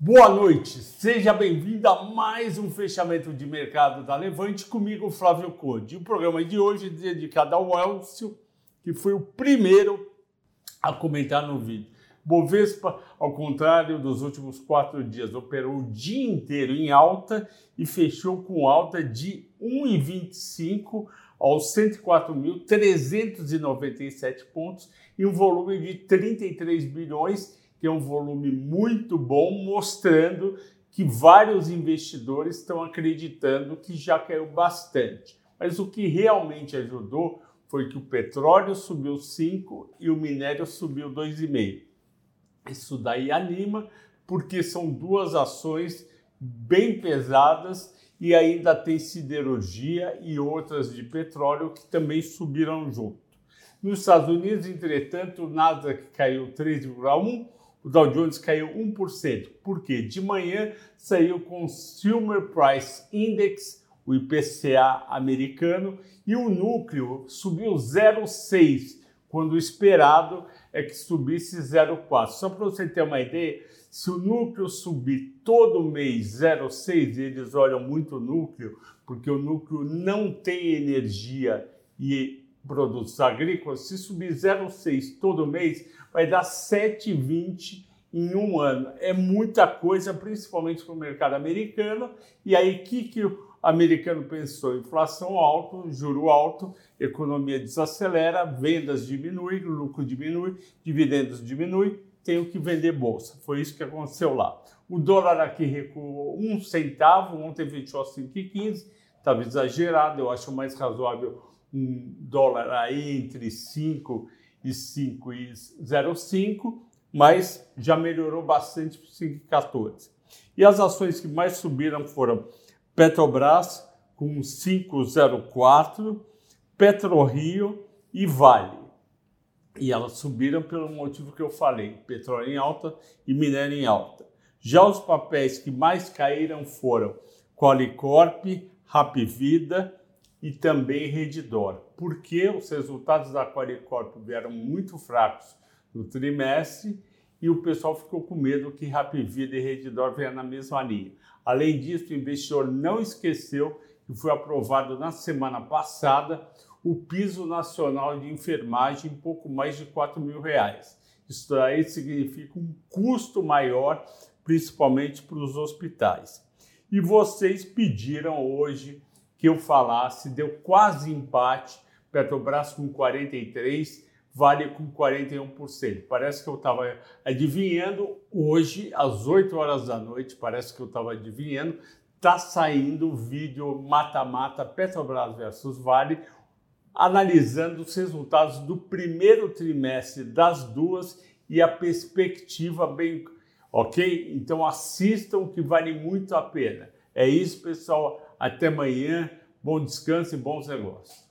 Boa noite, seja bem-vindo a mais um fechamento de mercado da Levante comigo, Flávio Conde. O programa de hoje é dedicado ao Elcio, que foi o primeiro a comentar no vídeo. Bovespa, ao contrário dos últimos quatro dias, operou o dia inteiro em alta e fechou com alta de 1,25 aos 104.397 pontos e um volume de 33 bilhões, é um volume muito bom, mostrando que vários investidores estão acreditando que já caiu bastante. Mas o que realmente ajudou foi que o petróleo subiu 5 e o minério subiu 2,5. Isso daí anima, porque são duas ações bem pesadas e ainda tem siderurgia e outras de petróleo que também subiram junto. Nos Estados Unidos, entretanto, o Nasdaq caiu 3,1%, o Dow Jones caiu 1%. Por quê? De manhã saiu o Consumer Price Index, o IPCA americano, e o núcleo subiu 0,6%, quando o esperado é que subisse 0,4. Só para você ter uma ideia, se o núcleo subir todo mês 0,6, eles olham muito o núcleo, porque o núcleo não tem energia e produtos agrícolas, se subir 0,6 todo mês, vai dar 7,20 em um ano. É muita coisa, principalmente para o mercado americano. E aí, que, que o americano pensou? Inflação alta, juro alto, economia desacelera, vendas diminuem, lucro diminui, dividendos diminui, tenho que vender bolsa. Foi isso que aconteceu lá. O dólar aqui recuou um centavo, ontem fechou a 5,15, estava exagerado, eu acho mais razoável um dólar aí entre 5 e 5,05, mas já melhorou bastante para 5,14. E as ações que mais subiram foram Petrobras com 5,04, PetroRio e Vale. E elas subiram pelo motivo que eu falei: petróleo em alta e minério em alta. Já os papéis que mais caíram foram Qualicorp, Rapvida e também Redditor, porque os resultados da Qualicorp vieram muito fracos no trimestre e o pessoal ficou com medo que Rapvida e Redditor venham na mesma linha. Além disso, o investidor não esqueceu que foi aprovado na semana passada o piso nacional de enfermagem em pouco mais de 4 mil reais. Isso aí significa um custo maior, principalmente para os hospitais. E vocês pediram hoje que eu falasse, deu quase empate, Petrobras com 43, Vale com 41%. Parece que eu estava adivinhando hoje, às 8 horas da noite, parece que eu estava adivinhando, está saindo o vídeo mata-mata Petrobras versus Vale, analisando os resultados do primeiro trimestre das duas e a perspectiva bem, ok? Então assistam que vale muito a pena. É isso, pessoal. Até amanhã. Bom descanso e bons negócios.